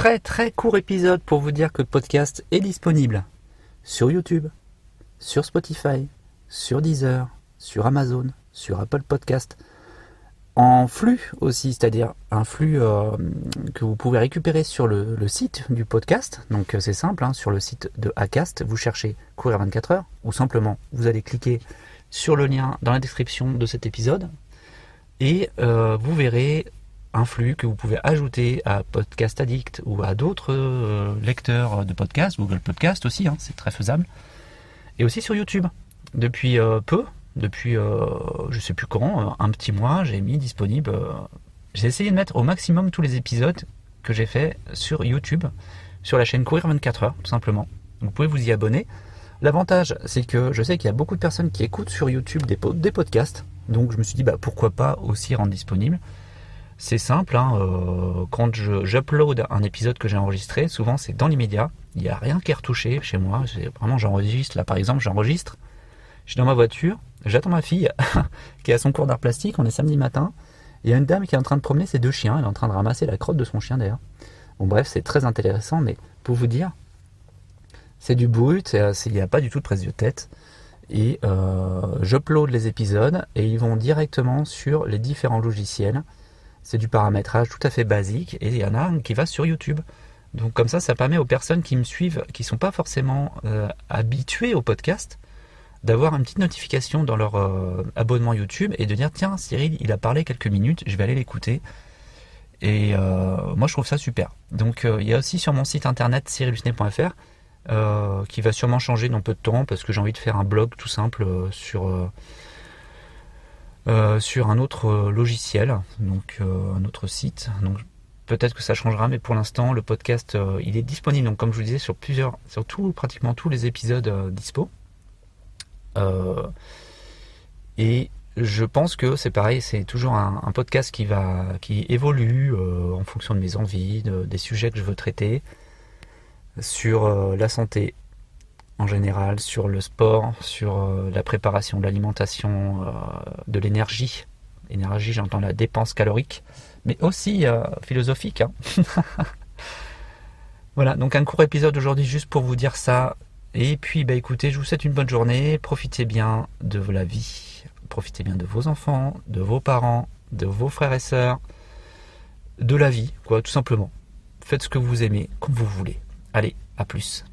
très très court épisode pour vous dire que le podcast est disponible sur YouTube, sur Spotify, sur Deezer, sur Amazon, sur Apple Podcast, en flux aussi, c'est-à-dire un flux euh, que vous pouvez récupérer sur le, site du podcast. Donc euh, c'est simple, hein, sur le site de Acast, vous cherchez Courir 24 heures, ou simplement vous allez cliquer sur le lien dans la description de cet épisode, et euh, vous verrez un flux que vous pouvez ajouter à Podcast Addict ou à d'autres lecteurs de podcasts, Google Podcast aussi, hein, c'est très faisable, et aussi sur YouTube. Depuis peu, depuis euh, je sais plus quand, euh, un petit mois, j'ai mis disponible. Euh, j'ai essayé de mettre au maximum tous les épisodes que j'ai fait sur YouTube, sur la chaîne Courir 24 heures, tout simplement. Vous pouvez vous y abonner. L'avantage, c'est que je sais qu'il y a beaucoup de personnes qui écoutent sur YouTube des, des podcasts, donc je me suis dit bah, pourquoi pas aussi rendre disponible. C'est simple, hein, quand j'upload un épisode que j'ai enregistré, souvent c'est dans l'immédiat, il n'y a rien qui est retouché chez moi, vraiment j'enregistre, là par exemple j'enregistre, je suis dans ma voiture, j'attends ma fille qui à son cours d'art plastique, on est samedi matin. Il y a une dame qui est en train de promener ses deux chiens, elle est en train de ramasser la crotte de son chien d'ailleurs. Bon bref, c'est très intéressant, mais pour vous dire, c'est du brut, il n'y a pas du tout de prise de tête. Et euh, j'upload les épisodes et ils vont directement sur les différents logiciels. C'est du paramétrage tout à fait basique et il y en a un qui va sur YouTube. Donc comme ça, ça permet aux personnes qui me suivent, qui ne sont pas forcément euh, habituées au podcast, d'avoir une petite notification dans leur euh, abonnement YouTube et de dire tiens Cyril il a parlé quelques minutes, je vais aller l'écouter. Et euh, moi je trouve ça super. Donc il y a aussi sur mon site internet cyrilusnet.fr qui va sûrement changer dans peu de temps parce que j'ai envie de faire un blog tout simple sur, sur un autre logiciel, donc un autre site. Peut-être que ça changera, mais pour l'instant le podcast il est disponible donc comme je vous disais sur plusieurs, sur tout, pratiquement tous les épisodes dispo. Euh, et je pense que c'est pareil, c'est toujours un, podcast qui va, qui évolue euh, en fonction de mes envies, des sujets que je veux traiter, sur euh, la santé en général, sur le sport, sur la préparation l'alimentation, de l'énergie. Énergie, j'entends la dépense calorique, mais aussi philosophique. Hein. voilà, donc un court épisode aujourd'hui juste pour vous dire ça. Et puis, bah écoutez, je vous souhaite une bonne journée. Profitez bien de la vie. Profitez bien de vos enfants, de vos parents, de vos frères et sœurs, de la vie, quoi, tout simplement. Faites ce que vous aimez, comme vous voulez. Allez, à plus.